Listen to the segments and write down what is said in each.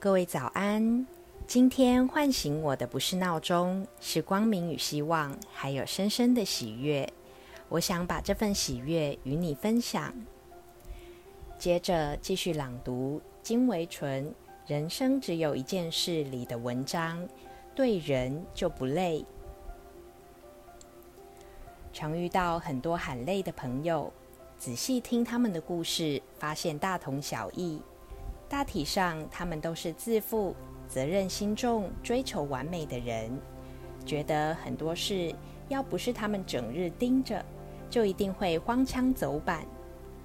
各位早安！今天唤醒我的不是闹钟，是光明与希望，还有深深的喜悦。我想把这份喜悦与你分享。接着继续朗读金维纯《人生只有一件事》里的文章：对人就不累。常遇到很多喊累的朋友，仔细听他们的故事，发现大同小异。大体上，他们都是自负、责任心重、追求完美的人，觉得很多事要不是他们整日盯着，就一定会荒腔走板。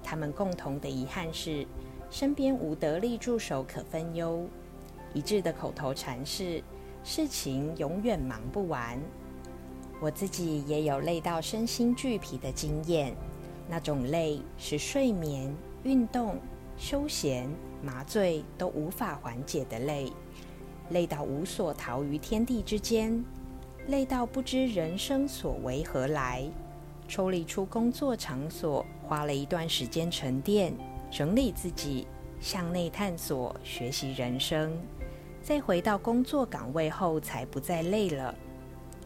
他们共同的遗憾是，身边无得力助手可分忧。一致的口头禅是：事情永远忙不完。我自己也有累到身心俱疲的经验，那种累是睡眠、运动、休闲。麻醉都无法缓解的累，累到无所逃于天地之间，累到不知人生所为何来。抽离出工作场所，花了一段时间沉淀、整理自己，向内探索、学习人生。再回到工作岗位后，才不再累了。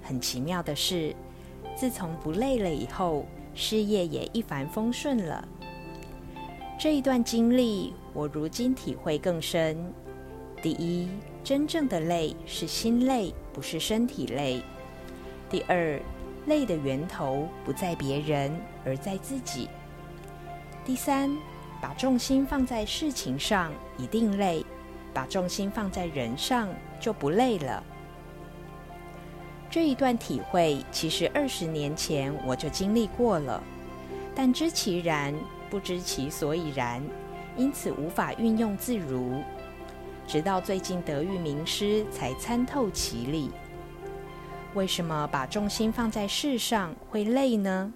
很奇妙的是，自从不累了以后，事业也一帆风顺了。这一段经历，我如今体会更深。第一，真正的累是心累，不是身体累。第二，累的源头不在别人，而在自己。第三，把重心放在事情上一定累，把重心放在人上就不累了。这一段体会，其实二十年前我就经历过了，但知其然。不知其所以然，因此无法运用自如。直到最近得遇名师，才参透其理。为什么把重心放在事上会累呢？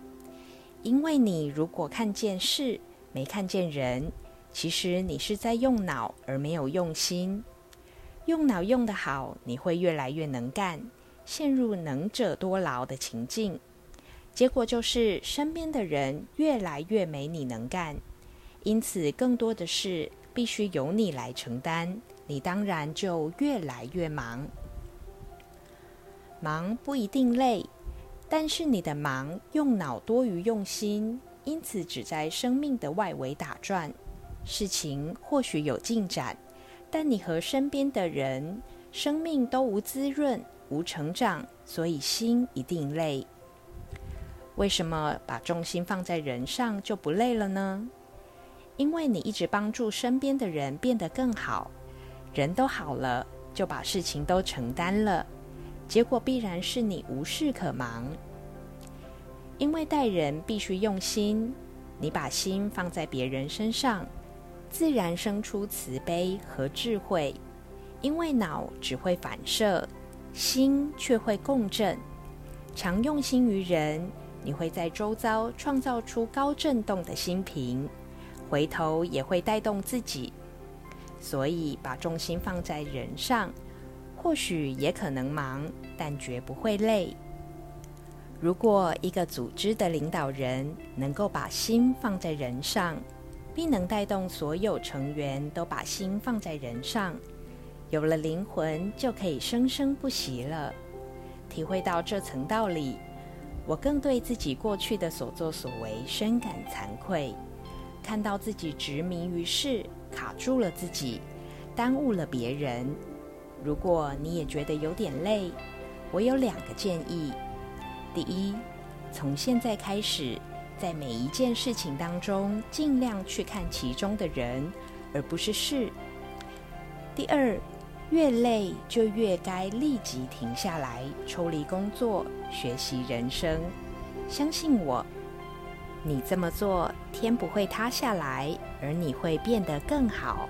因为你如果看见事，没看见人，其实你是在用脑而没有用心。用脑用得好，你会越来越能干，陷入能者多劳的情境。结果就是身边的人越来越没你能干，因此更多的事必须由你来承担，你当然就越来越忙。忙不一定累，但是你的忙用脑多于用心，因此只在生命的外围打转，事情或许有进展，但你和身边的人生命都无滋润、无成长，所以心一定累。为什么把重心放在人上就不累了呢？因为你一直帮助身边的人变得更好，人都好了，就把事情都承担了，结果必然是你无事可忙。因为待人必须用心，你把心放在别人身上，自然生出慈悲和智慧。因为脑只会反射，心却会共振，常用心于人。你会在周遭创造出高振动的心频，回头也会带动自己。所以把重心放在人上，或许也可能忙，但绝不会累。如果一个组织的领导人能够把心放在人上，并能带动所有成员都把心放在人上，有了灵魂就可以生生不息了。体会到这层道理。我更对自己过去的所作所为深感惭愧，看到自己执迷于事，卡住了自己，耽误了别人。如果你也觉得有点累，我有两个建议：第一，从现在开始，在每一件事情当中，尽量去看其中的人，而不是事；第二。越累就越该立即停下来，抽离工作，学习人生。相信我，你这么做，天不会塌下来，而你会变得更好。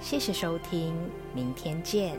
谢谢收听，明天见。